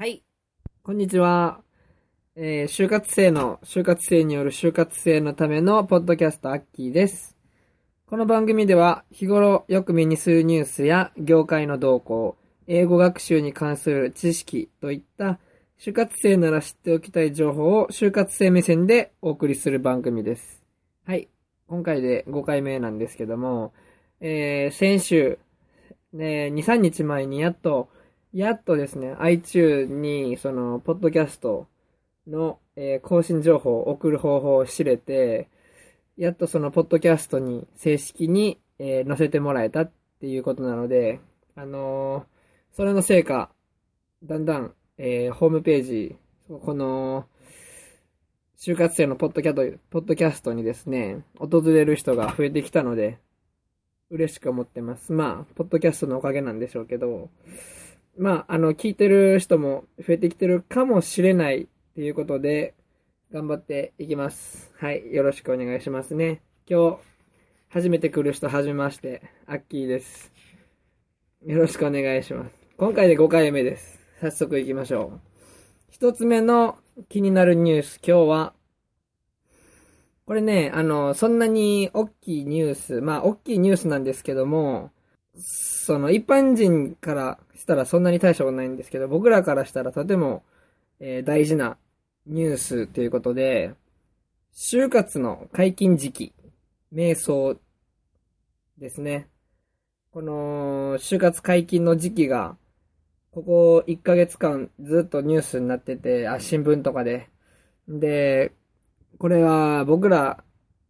はい。こんにちは。えー、就活生の、就活生による就活生のためのポッドキャストアッキーです。この番組では、日頃よく目にするニュースや業界の動向、英語学習に関する知識といった、就活生なら知っておきたい情報を就活生目線でお送りする番組です。はい。今回で5回目なんですけども、えー、先週、ね、2、3日前にやっと、やっとですね、iTune に、その、ポッドキャストの、えー更新情報を送る方法を知れて、やっとその、ポッドキャストに正式に、えー載せてもらえたっていうことなので、あのーそれの成果、だんだん、えーホームページ、この、就活生のポッドキャトポッドキャストにですね、訪れる人が増えてきたので、嬉しく思ってます。まあ、ポッドキャストのおかげなんでしょうけど、まあ、あの、聞いてる人も増えてきてるかもしれないっていうことで、頑張っていきます。はい、よろしくお願いしますね。今日、初めて来る人、はじめまして、アッキーです。よろしくお願いします。今回で5回目です。早速行きましょう。一つ目の気になるニュース、今日は、これね、あの、そんなに大きいニュース、まあ、大きいニュースなんですけども、その一般人からしたらそんなに大したことないんですけど、僕らからしたらとても、えー大事なニュースということで、就活の解禁時期、瞑想ですね。この、就活解禁の時期が、ここ1ヶ月間ずっとニュースになってて、あ、新聞とかで。で、これは僕ら、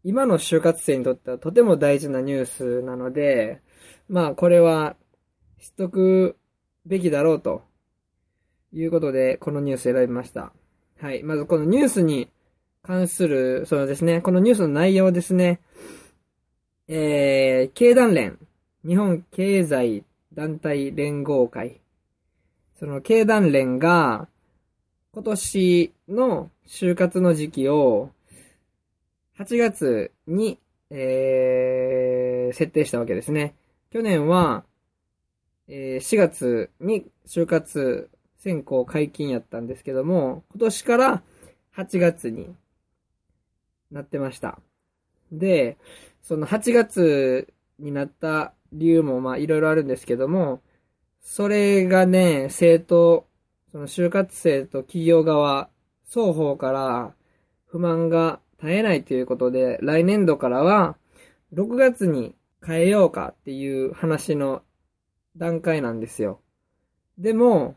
今の就活生にとってはとても大事なニュースなので、まあこれは知っとくべきだろうということで、このニュース選びました。はい。まずこのニュースに関する、そうですね、このニュースの内容ですね。えー、経団連、日本経済団体連合会。その経団連が、今年の就活の時期を、8月に、えー、設定したわけですね。去年は、えー4月に就活選考解禁やったんですけども、今年から8月になってました。で、その8月になった理由もまあいろいろあるんですけども、それがね、生徒、その就活生と企業側、双方から不満が絶えないということで、来年度からは6月に変えようかっていう話の段階なんですよ。でも、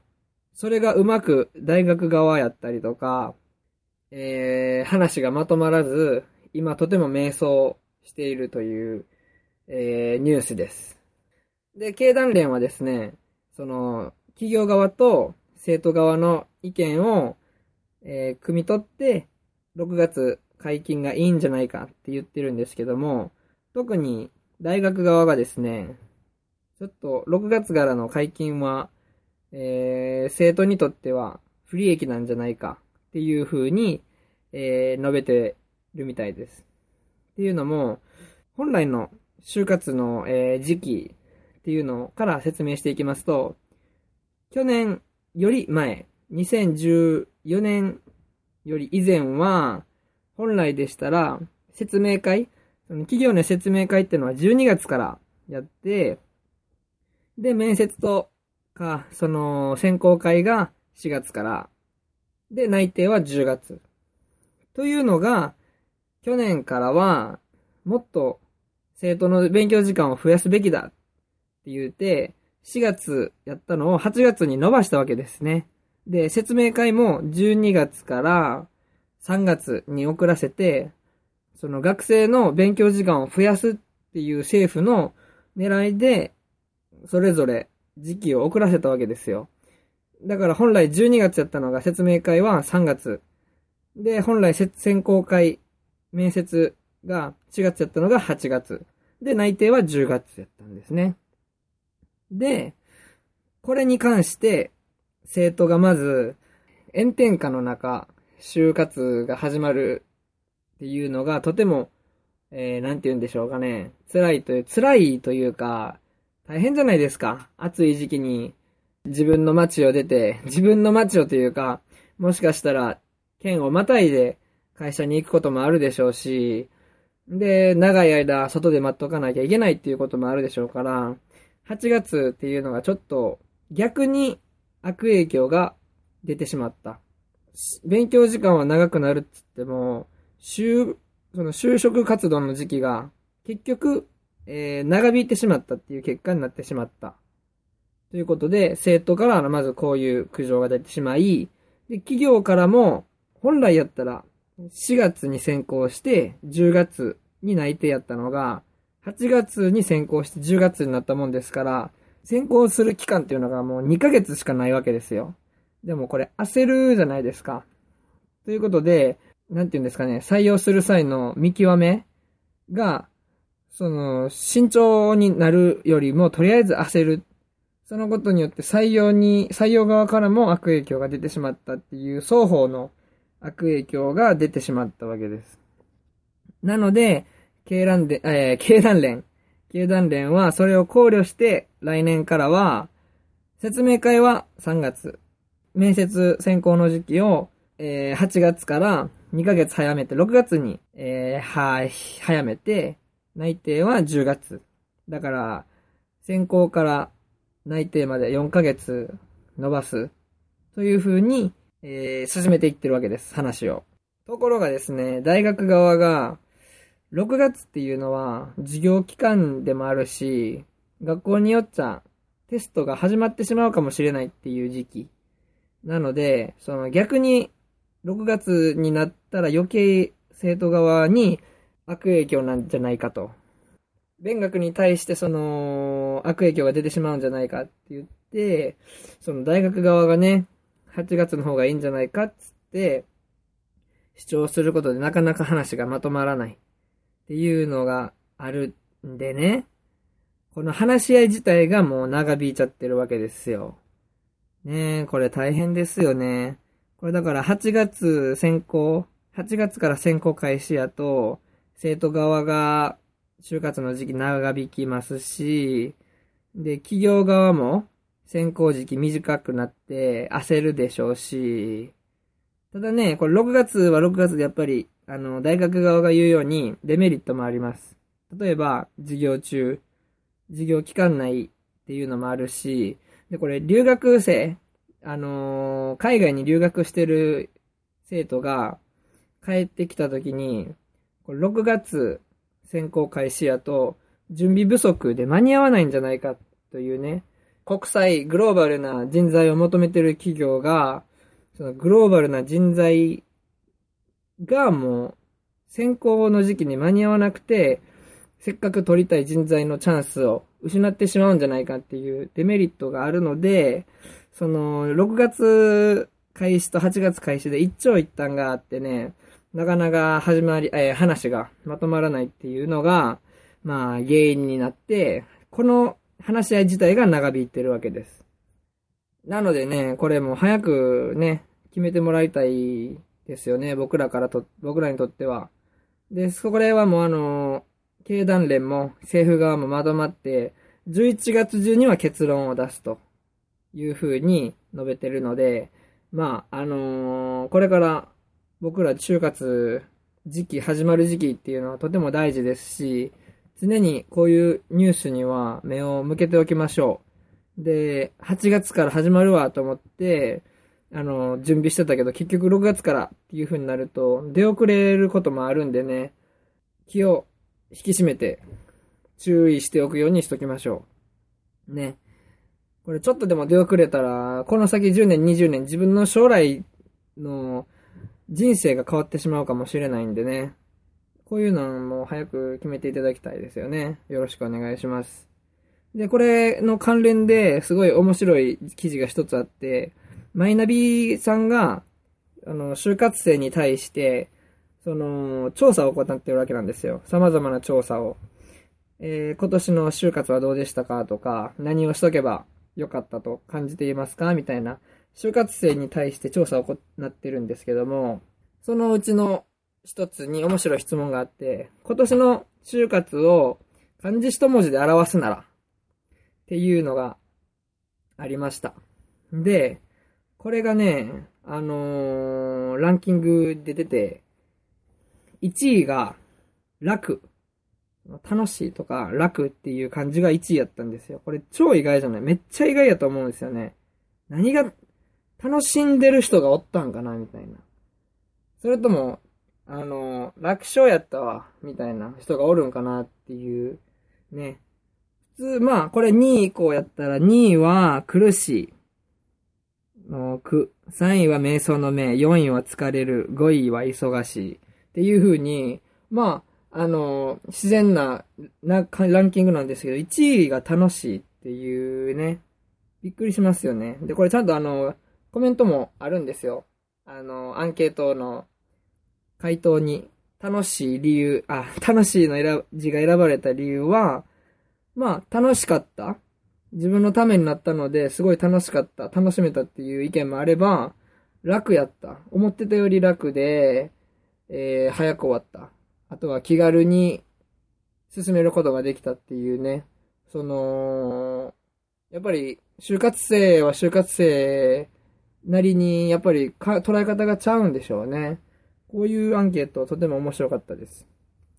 それがうまく大学側やったりとか、えー、話がまとまらず、今とても迷走しているという、えー、ニュースです。で、経団連はですね、その、企業側と生徒側の意見を、えー、汲み取って、6月解禁がいいんじゃないかって言ってるんですけども、特に大学側がですね、ちょっと6月からの解禁は、えー、生徒にとっては不利益なんじゃないかっていう風に、えー述べてるみたいです。っていうのも、本来の就活の、えー時期っていうのから説明していきますと、去年より前、2014年より以前は、本来でしたら、説明会、企業の説明会っていうのは12月からやって、で、面接とか、その、選考会が4月から、で、内定は10月。というのが、去年からは、もっと生徒の勉強時間を増やすべきだって言って、4月やったのを8月に伸ばしたわけですね。で、説明会も12月から3月に遅らせて、その学生の勉強時間を増やすっていう政府の狙いで、それぞれ時期を遅らせたわけですよ。だから本来12月やったのが説明会は3月。で、本来選考会、面接が4月やったのが8月。で、内定は10月やったんですね。で、これに関して、生徒がまず、炎天下の中、就活が始まるっていうのがとても、えー、なんて言うんでしょうかね。辛いという、辛いというか、大変じゃないですか。暑い時期に、自分の街を出て、自分の街をというか、もしかしたら、県をまたいで会社に行くこともあるでしょうし、で、長い間外で待っとかなきゃいけないっていうこともあるでしょうから、8月っていうのがちょっと逆に悪影響が出てしまった。勉強時間は長くなるっつっても、就、その就職活動の時期が結局、えー、長引いてしまったっていう結果になってしまった。ということで、生徒からまずこういう苦情が出てしまい、で、企業からも、本来やったら、4月に先行して、10月に内定やったのが、8月に先行して10月になったもんですから、先行する期間っていうのがもう2ヶ月しかないわけですよ。でもこれ焦るじゃないですか。ということで、なんて言うんですかね、採用する際の見極めが、その、慎重になるよりも、とりあえず焦る。そのことによって採用に、採用側からも悪影響が出てしまったっていう双方の悪影響が出てしまったわけです。なので、経団連、えー、経団連。経団連はそれを考慮して来年からは、説明会は3月、面接選考の時期を、えー、8月から2ヶ月早めて、6月に、えー、はい、早めて、内定は10月。だから、選考から内定まで4ヶ月伸ばす。という風に、えー、進めていってるわけです、話を。ところがですね、大学側が、6月っていうのは授業期間でもあるし、学校によっちゃテストが始まってしまうかもしれないっていう時期。なので、その逆に6月になったら余計生徒側に悪影響なんじゃないかと。勉学に対してその悪影響が出てしまうんじゃないかって言って、その大学側がね、8月の方がいいんじゃないかっつって、主張することでなかなか話がまとまらない。っていうのがあるんでね、この話し合い自体がもう長引いちゃってるわけですよ。ねえ、これ大変ですよね。これだから8月選考、8月から選考開始やと、生徒側が就活の時期長引きますし、で、企業側も選考時期短くなって焦るでしょうし、ただね、これ6月は6月でやっぱりあの、大学側が言うようにデメリットもあります。例えば、授業中、授業期間内っていうのもあるし、で、これ、留学生、あのー、海外に留学してる生徒が帰ってきた時に、これ6月選考開始やと、準備不足で間に合わないんじゃないかというね、国際、グローバルな人材を求めてる企業が、そのグローバルな人材がもう、選考の時期に間に合わなくて、せっかく取りたい人材のチャンスを失ってしまうんじゃないかっていうデメリットがあるので、その、6月開始と8月開始で一長一短があってね、なかなか始まり、えー、話がまとまらないっていうのが、まあ、原因になって、この話し合い自体が長引いてるわけです。なのでね、これも早くね、決めてもらいたいですよね。僕らからと、僕らにとっては。で、そこではもうあの、経団連も政府側もまとまって、11月中には結論を出すというふうに述べてるので、まあ、あのー、これから僕ら就活時期、始まる時期っていうのはとても大事ですし、常にこういうニュースには目を向けておきましょう。で、8月から始まるわと思って、あの、準備してたけど、結局6月からっていう風になると、出遅れることもあるんでね、気を引き締めて、注意しておくようにしときましょう。ね。これちょっとでも出遅れたら、この先10年、20年、自分の将来の人生が変わってしまうかもしれないんでね。こういうのも早く決めていただきたいですよね。よろしくお願いします。で、これの関連ですごい面白い記事が一つあって、マイナビさんが、あの、就活生に対して、その、調査を行っているわけなんですよ。様々な調査を。えー、今年の就活はどうでしたかとか、何をしとけばよかったと感じていますか？みたいな、就活生に対して調査を行ってるんですけども、そのうちの一つに面白い質問があって、今年の就活を漢字一文字で表すなら、っていうのがありました。で、これがね、あのー、ランキングで出て、1位が楽。楽しいとか楽っていう感じが1位やったんですよ。これ超意外じゃない？めっちゃ意外やと思うんですよね。何が楽しんでる人がおったんかな？みたいな。それとも、あの、楽勝やったわ、みたいな人がおるんかなっていう、ね。普通、まあ、これ2位以降やったら、2位は苦しいの苦、3位は瞑想の目、4位は疲れる、5位は忙しい。っていう風に、まあ、あの、自然ななランキングなんですけど、1位が楽しいっていうね、びっくりしますよね。で、これちゃんとあの、コメントもあるんですよ。あの、アンケートの回答に、楽しい理由、あ、楽しいの選字が選ばれた理由は、まあ、楽しかった。自分のためになったので、すごい楽しかった。楽しめたっていう意見もあれば、楽やった。思ってたより楽で、えー、早く終わった。あとは気軽に進めることができたっていうね。その、やっぱり、就活生は就活生なりに、やっぱりか捉え方がちゃうんでしょうね。こういうアンケートはとても面白かったです。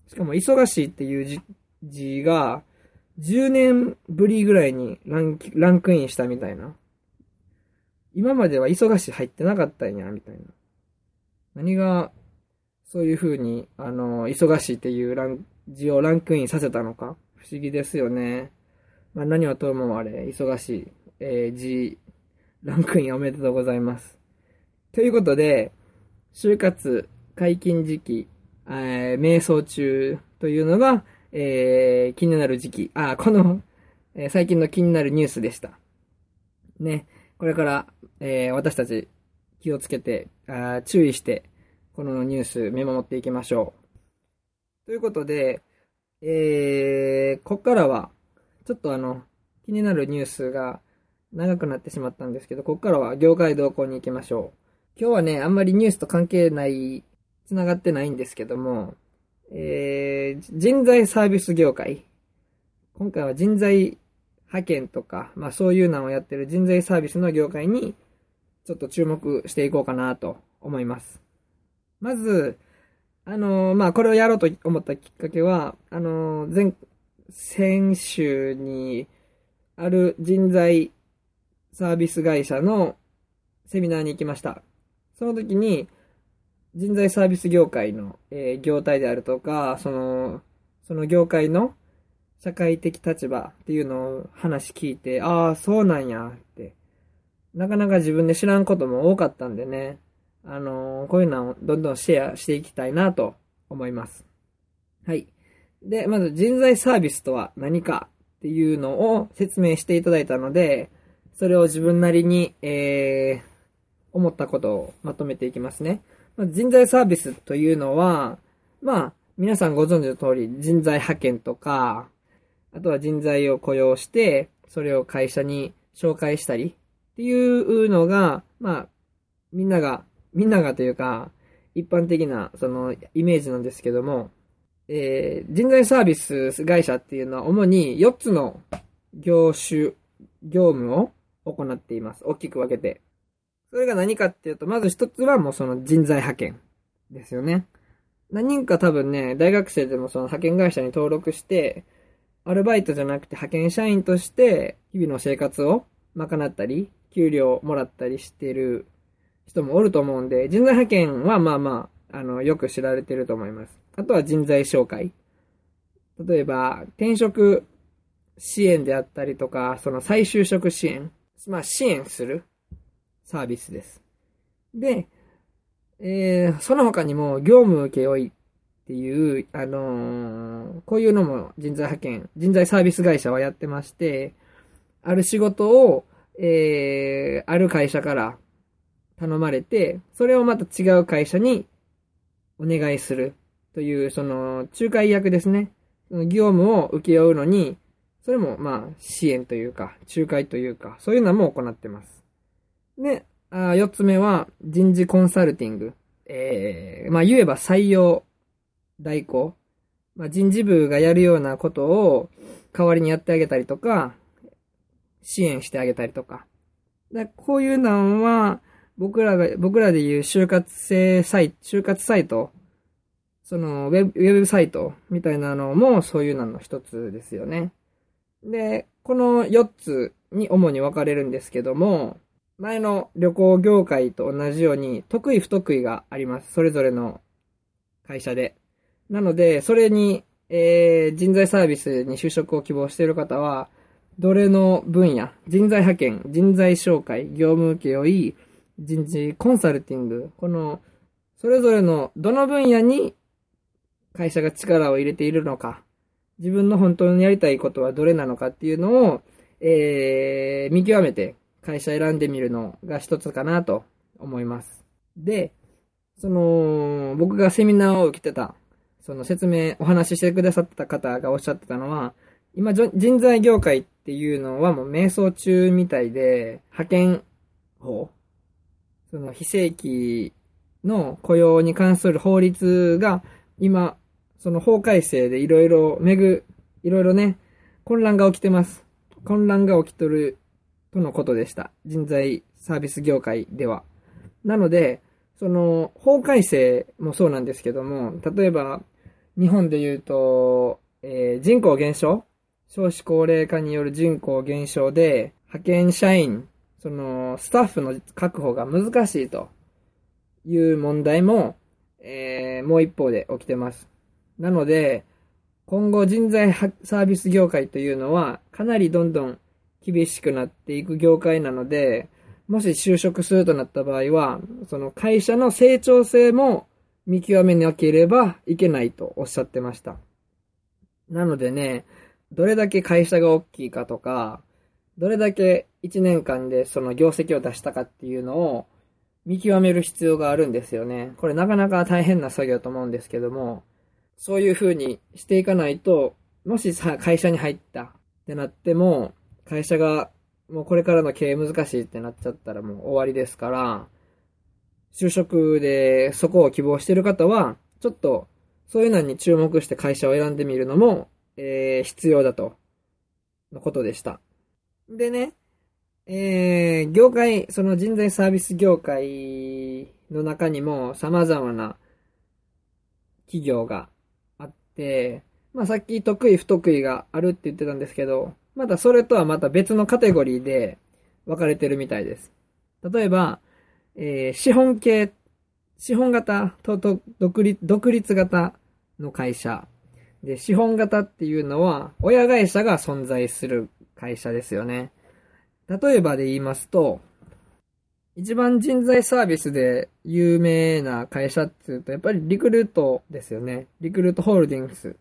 しかも、忙しいっていう字字が、10年ぶりぐらいにランランクインしたみたいな。今までは忙しい入ってなかったんや、みたいな。何が、そういう風に、あの、忙しいっていうラン字をランクインさせたのか？不思議ですよね。まあ、何はともあれ、忙しい、えー、字、ランクインおめでとうございます。ということで、就活解禁時期、えー、瞑想中というのが、えー、気になる時期。あ、この、えー、最近の気になるニュースでした。ね。これから、えー、私たち気をつけてあ、注意して、このニュース見守っていきましょう。ということで、えー、こっからは、ちょっとあの、気になるニュースが長くなってしまったんですけど、こっからは業界動向に行きましょう。今日はね、あんまりニュースと関係ない繋がってないんですけども、えー、人材サービス業界。今回は人材派遣とか、まあそういうのをやってる人材サービスの業界に、ちょっと注目していこうかなと思います。まず、あのー、まあこれをやろうと思ったきっかけは、あのー、前、先週に、ある人材サービス会社のセミナーに行きました。その時に、人材サービス業界の、えー、業態であるとか、その、その業界の社会的立場っていうのを話聞いて、ああ、そうなんやって。なかなか自分で知らんことも多かったんでね、あのー、こういうのをどんどんシェアしていきたいなと思います。はい。で、まず人材サービスとは何かっていうのを説明していただいたので、それを自分なりに、えー、思ったことをまとめていきますね。まあ、人材サービスというのは、まあ、皆さんご存知の通り、人材派遣とか、あとは人材を雇用して、それを会社に紹介したりっていうのが、まあ、みんなが、みんながというか、一般的な、その、イメージなんですけども、えー、人材サービス会社っていうのは主に4つの業種、業務を行っています。大きく分けて。それが何かっていうと、まず一つはもうその人材派遣ですよね。何人か多分ね、大学生でもその派遣会社に登録して、アルバイトじゃなくて派遣社員として、日々の生活を賄ったり、給料をもらったりしてる人もおると思うんで、人材派遣はまあまあ、あの、よく知られてると思います。あとは人材紹介。例えば、転職支援であったりとか、その再就職支援。まあ、支援する。サービスです。で、えー、その他にも業務請負っていう、あのー、こういうのも人材派遣、人材サービス会社はやってまして、ある仕事を、えー、ある会社から頼まれて、それをまた違う会社にお願いするという、その、仲介役ですね。その業務を請け負うのに、それも、まあ、支援というか、仲介というか、そういうのも行ってます。で、あ四つ目は人事コンサルティング。えー、まあ言えば採用代行。まあ人事部がやるようなことを代わりにやってあげたりとか、支援してあげたりとか。だこういうのは、僕らが、僕らで言う就活生サイト、就活サイト、そのウェブ、ウェブサイトみたいなのもそういうのの一つですよね。で、この4つに主に分かれるんですけども、前の旅行業界と同じように得意不得意があります。それぞれの会社で。なので、それに、えー、人材サービスに就職を希望している方は、どれの分野、人材派遣、人材紹介、業務請負、人事コンサルティング、この、それぞれのどの分野に会社が力を入れているのか、自分の本当にやりたいことはどれなのかっていうのを、えー、見極めて会社選んでみるのが一つかなと思います。で、その、僕がセミナーを受けてた、その説明、お話ししてくださった方がおっしゃってたのは、今、人材業界っていうのはもう瞑想中みたいで、派遣法、その非正規の雇用に関する法律が今、その法改正でいろいろめぐ、いろいろね、混乱が起きてます。混乱が起きとるとのことでした。人材サービス業界では。なので、その、法改正もそうなんですけども、例えば、日本で言うと、えー、人口減少少子高齢化による人口減少で、派遣社員、その、スタッフの確保が難しいという問題も、えー、もう一方で起きてます。なので、今後人材サービス業界というのは、かなりどんどん厳しくなっていく業界なので、もし就職するとなった場合は、その会社の成長性も見極めなければいけないとおっしゃってました。なのでね、どれだけ会社が大きいかとか、どれだけ1年間でその業績を出したかっていうのを見極める必要があるんですよね。これなかなか大変な作業と思うんですけども、そういう風にしていかないと、もしさ、会社に入ったってなっても、会社がもうこれからの経営難しいってなっちゃったらもう終わりですから、就職でそこを希望してる方は、ちょっとそういうのに注目して会社を選んでみるのも、えー、必要だと、のことでした。でね、えー、業界、その人材サービス業界の中にも様々な企業があって、まあさっき得意不得意があるって言ってたんですけど、またそれとはまた別のカテゴリーで分かれてるみたいです。例えば、えー、資本系、資本型とと独立独立型の会社。で、資本型っていうのは、親会社が存在する会社ですよね。例えばで言いますと、一番人材サービスで有名な会社っていうと、やっぱりリクルートですよね。リクルートホールディングス。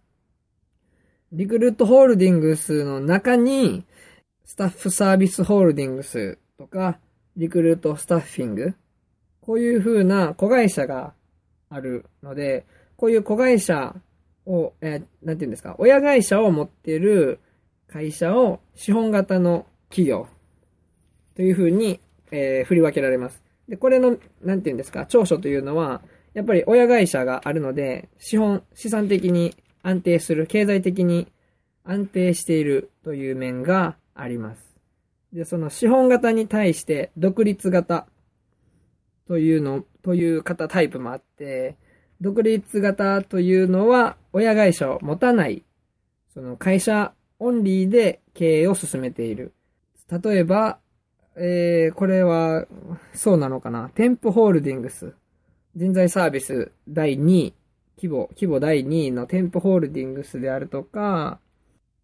リクルートホールディングスの中に、スタッフサービスホールディングスとか、リクルートスタッフィング。こういう風な子会社があるので、こういう子会社を、えー、なんて言うんですか、親会社を持っている会社を資本型の企業という風に、えー、振り分けられます。で、これの、なんて言うんですか、長所というのは、やっぱり親会社があるので、資本、資産的に安定する、経済的に安定しているという面があります。で、その資本型に対して独立型というの、という型タイプもあって、独立型というのは親会社を持たない、その会社オンリーで経営を進めている。例えば、えー、これは、そうなのかな。店舗ホールディングス。人材サービス第2位規模、規模第2位の店舗ホールディングスであるとか、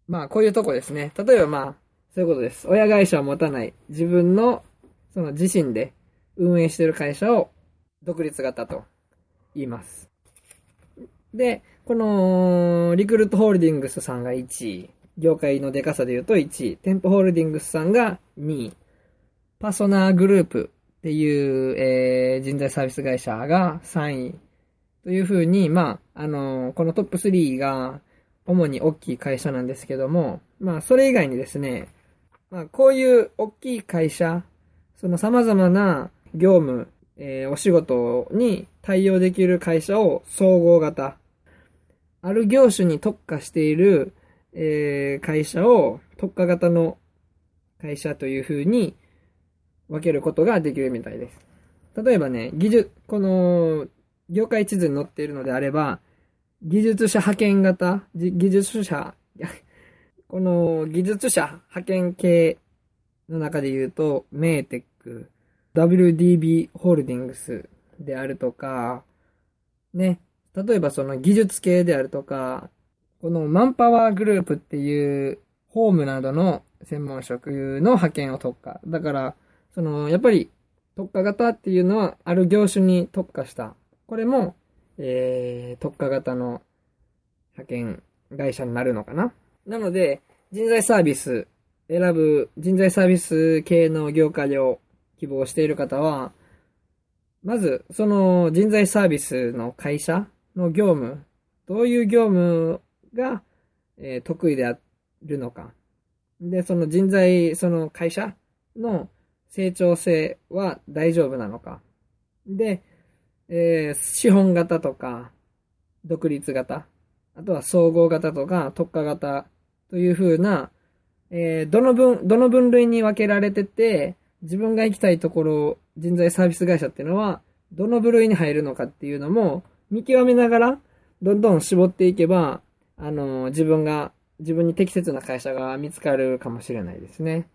まあこういうとこですね。例えばまあ、そういうことです。親会社を持たない、自分の、その自身で運営している会社を独立型と言います。で、この、リクルートホールディングスさんが1位、業界のデカさで言うと1位、店舗ホールディングスさんが2位、パソナーグループっていう、えー、人材サービス会社が3位、というふうに、まあ、あの、このトップ3が主に大きい会社なんですけども、まあ、それ以外にですね、まあ、こういう大きい会社、その様々な業務、えー、お仕事に対応できる会社を総合型。ある業種に特化している、えー、会社を特化型の会社というふうに分けることができるみたいです。例えばね、技術、この、業界地図に載っているのであれば、技術者派遣型、技術者、この技術者派遣系の中で言うと、メーテック、WDB ホールディングスであるとか、ね、例えばその技術系であるとか、このマンパワーグループっていうホームなどの専門職の派遣を特化。だから、その、やっぱり特化型っていうのはある業種に特化した。これも、えー、特化型の派遣会社になるのかな。なので、人材サービス選ぶ人材サービス系の業界を希望している方は、まず、その人材サービスの会社の業務、どういう業務が、えー、得意であるのか。で、その人材、その会社の成長性は大丈夫なのか。で、えー、資本型とか、独立型、あとは総合型とか特化型というふうな、えー、どの分、どの分類に分けられてて、自分が行きたいところ、人材サービス会社っていうのは、どの部類に入るのかっていうのも、見極めながら、どんどん絞っていけば、あの、自分が、自分に適切な会社が見つかるかもしれないですね。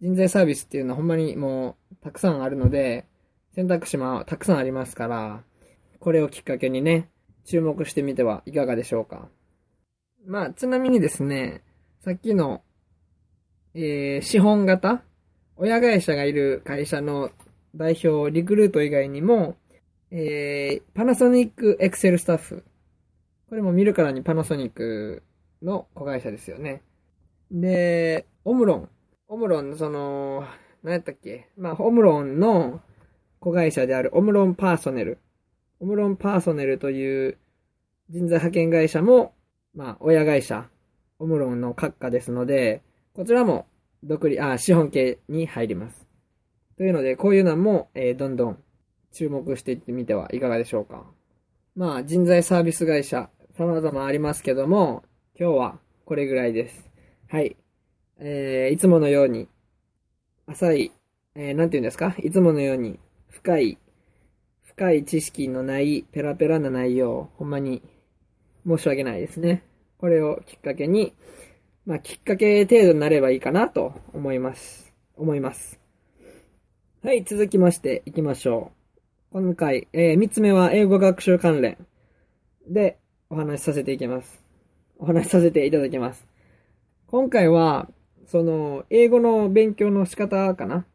人材サービスっていうのはほんまにもう、たくさんあるので、選択肢もたくさんありますから、これをきっかけにね、注目してみてはいかがでしょうか。まあ、ちなみにですね、さっきの、えー、資本型親会社がいる会社の代表、リクルート以外にも、えー、パナソニックエクセルスタッフ。これも見るからにパナソニックの子会社ですよね。で、オムロン。オムロンの、その、何やったっけ？まあ、オムロンの子会社であるオムロンパーソネル。オムロンパーソネルという人材派遣会社も、まあ、親会社、オムロンの閣下ですので、こちらも、独立、あ、資本系に入ります。というので、こういうのも、えー、どんどん注目していってみてはいかがでしょうか。まあ、人材サービス会社、様々ありますけども、今日はこれぐらいです。はい。えー、いつものように、浅い、えー、なんて言うんですか？いつものように、深い深い知識のないペラペラな内容、ほんまに申し訳ないですね。これをきっかけに、まあ、きっかけ程度になればいいかなと思います。思います。はい、続きまして行きましょう。今回、えー、三つ目は英語学習関連でお話しさせていきます。お話しさせていただきます。今回は、その、英語の勉強の仕方かな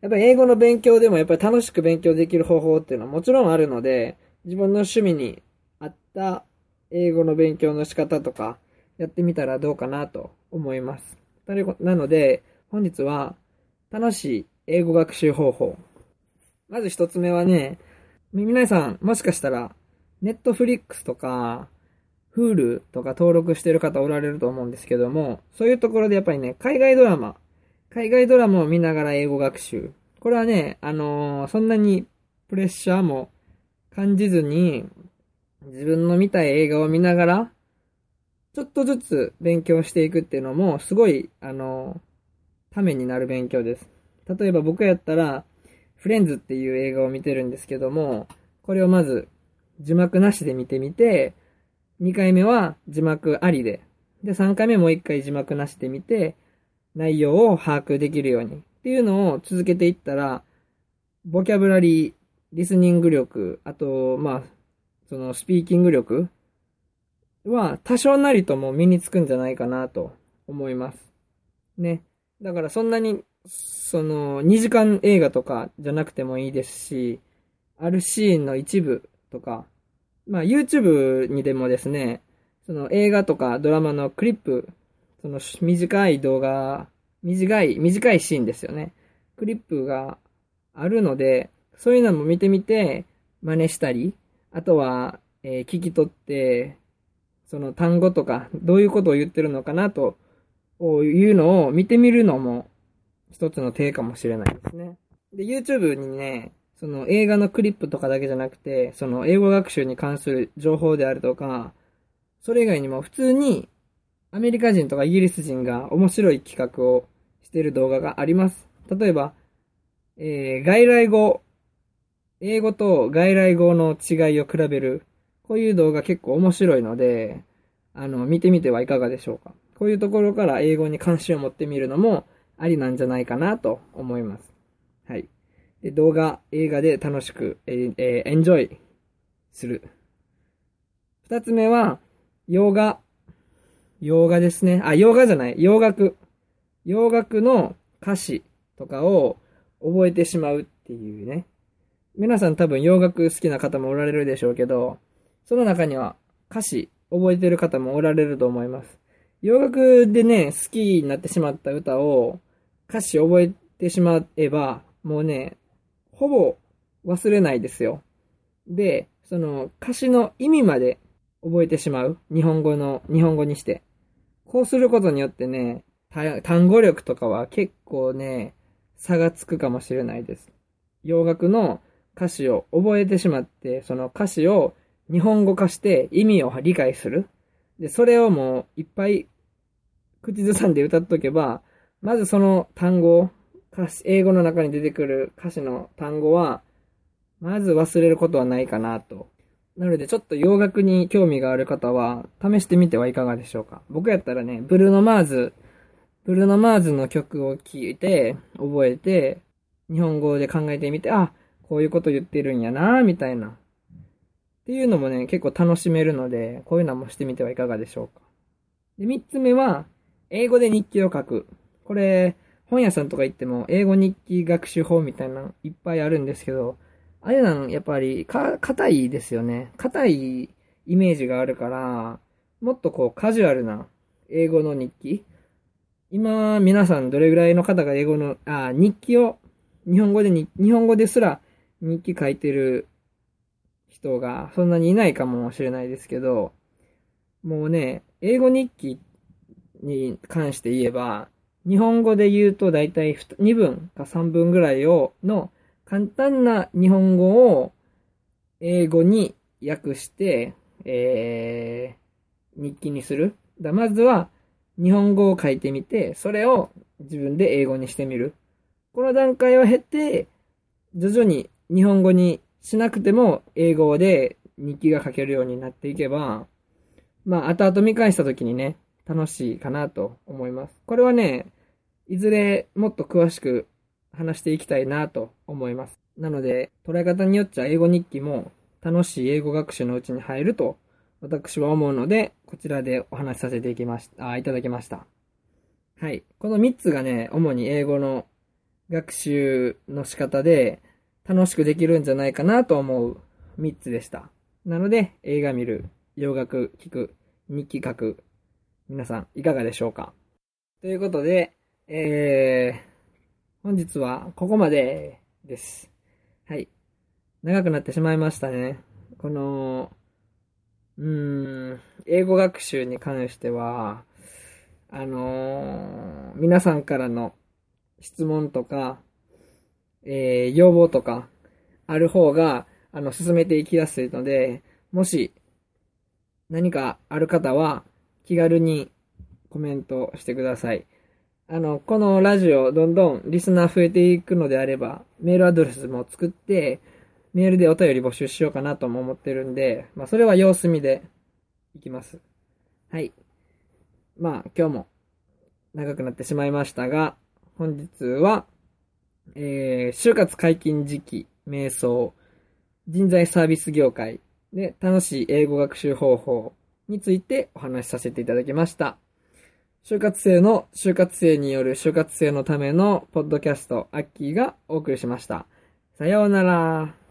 やっぱり英語の勉強でもやっぱり楽しく勉強できる方法っていうのはもちろんあるので、自分の趣味に合った英語の勉強の仕方とかやってみたらどうかなと思います。なので、本日は楽しい英語学習方法。まず一つ目はね、皆さんもしかしたら、ネットフリックスとか、Hulu とか登録してる方おられると思うんですけども、そういうところでやっぱりね、海外ドラマ、海外ドラマを見ながら英語学習。これはね、あのー、そんなにプレッシャーも感じずに、自分の見たい映画を見ながら、ちょっとずつ勉強していくっていうのも、すごい、あのー、ためになる勉強です。例えば僕やったら、フレンズっていう映画を見てるんですけども、これをまず、字幕なしで見てみて、2回目は字幕ありで、で、3回目もう1回字幕なしで見て、内容を把握できるようにっていうのを続けていったら、ボキャブラリー、リスニング力、あと、まあ、そのスピーキング力は多少なりとも身につくんじゃないかなと思います。ね。だからそんなに、その、2時間映画とかじゃなくてもいいですし、あるシーンの一部とか、まあ YouTube にでもですね、その映画とかドラマのクリップその短い動画、短い、短いシーンですよね。クリップがあるので、そういうのも見てみて、真似したり、あとは、えー、聞き取って、その単語とか、どういうことを言ってるのかなと、いうのを見てみるのも、一つの手かもしれないですね。で、YouTube にね、その映画のクリップとかだけじゃなくて、その英語学習に関する情報であるとか、それ以外にも普通にアメリカ人とかイギリス人が面白い企画をしている動画があります。例えば、えー、外来語、英語と外来語の違いを比べる、こういう動画結構面白いので、あの、見てみてはいかがでしょうか。こういうところから英語に関心を持ってみるのもありなんじゃないかなと思います。はい。で動画、映画で楽しく、えー、エンジョイする。二つ目は、洋画。洋画ですね。あ、洋画じゃない。洋楽。洋楽の歌詞とかを覚えてしまうっていうね。皆さん多分洋楽好きな方もおられるでしょうけど、その中には歌詞覚えてる方もおられると思います。洋楽でね、好きになってしまった歌を歌詞覚えてしまえば、もうね、ほぼ忘れないですよ。で、その歌詞の意味まで覚えてしまう。日本語の、日本語にして。こうすることによってね、単語力とかは結構ね、差がつくかもしれないです。洋楽の歌詞を覚えてしまって、その歌詞を日本語化して意味を理解する。で、それをもういっぱい口ずさんで歌っとけば、まずその単語、歌詞、英語の中に出てくる歌詞の単語は、まず忘れることはないかなとなので、ちょっと洋楽に興味がある方は、試してみてはいかがでしょうか。僕やったらね、ブルーノ・マーズ、ブルーノ・マーズの曲を聴いて、覚えて、日本語で考えてみて、あ、こういうこと言ってるんやな、みたいな。っていうのもね、結構楽しめるので、こういうのもしてみてはいかがでしょうか。で、三つ目は、英語で日記を書く。これ、本屋さんとか行っても、英語日記学習法みたいなのいっぱいあるんですけど、あれなん、やっぱり、か、硬いですよね。硬いイメージがあるから、もっとこう、カジュアルな英語の日記。今、皆さんどれぐらいの方が英語の、あ、日記を、日本語でに、日本語ですら日記書いてる人がそんなにいないかもしれないですけど、もうね、英語日記に関して言えば、日本語で言うと大体2分か3分ぐらいを、の簡単な日本語を英語に訳して、えー、日記にする。だまずは日本語を書いてみて、それを自分で英語にしてみる。この段階を経て、徐々に日本語にしなくても英語で日記が書けるようになっていけば、まあ、後々見返した時にね、楽しいかなと思います。これはね、いずれもっと詳しく話していきたいなと思います。なので、捉え方によっちゃ英語日記も楽しい英語学習のうちに入ると私は思うので、こちらでお話しさせていきました、あ、いただきました。はい。この3つがね、主に英語の学習の仕方で楽しくできるんじゃないかなと思う3つでした。なので、映画見る、洋楽聞く、日記書く、皆さんいかがでしょうか？ということで、えー、本日はここまでです。はい。長くなってしまいましたね。この、うーん、英語学習に関しては、あのー、皆さんからの質問とか、えー、要望とか、ある方が、あの、進めていきやすいので、もし、何かある方は、気軽にコメントしてください。あの、このラジオ、どんどんリスナー増えていくのであれば、メールアドレスも作って、メールでお便り募集しようかなとも思ってるんで、まあ、それは様子見でいきます。はい。まあ、今日も長くなってしまいましたが、本日は、えー、就活解禁時期、瞑想、人材サービス業界で楽しい英語学習方法についてお話しさせていただきました。就活生の就活生による就活生のためのポッドキャスト、アッキーがお送りしました。さようなら。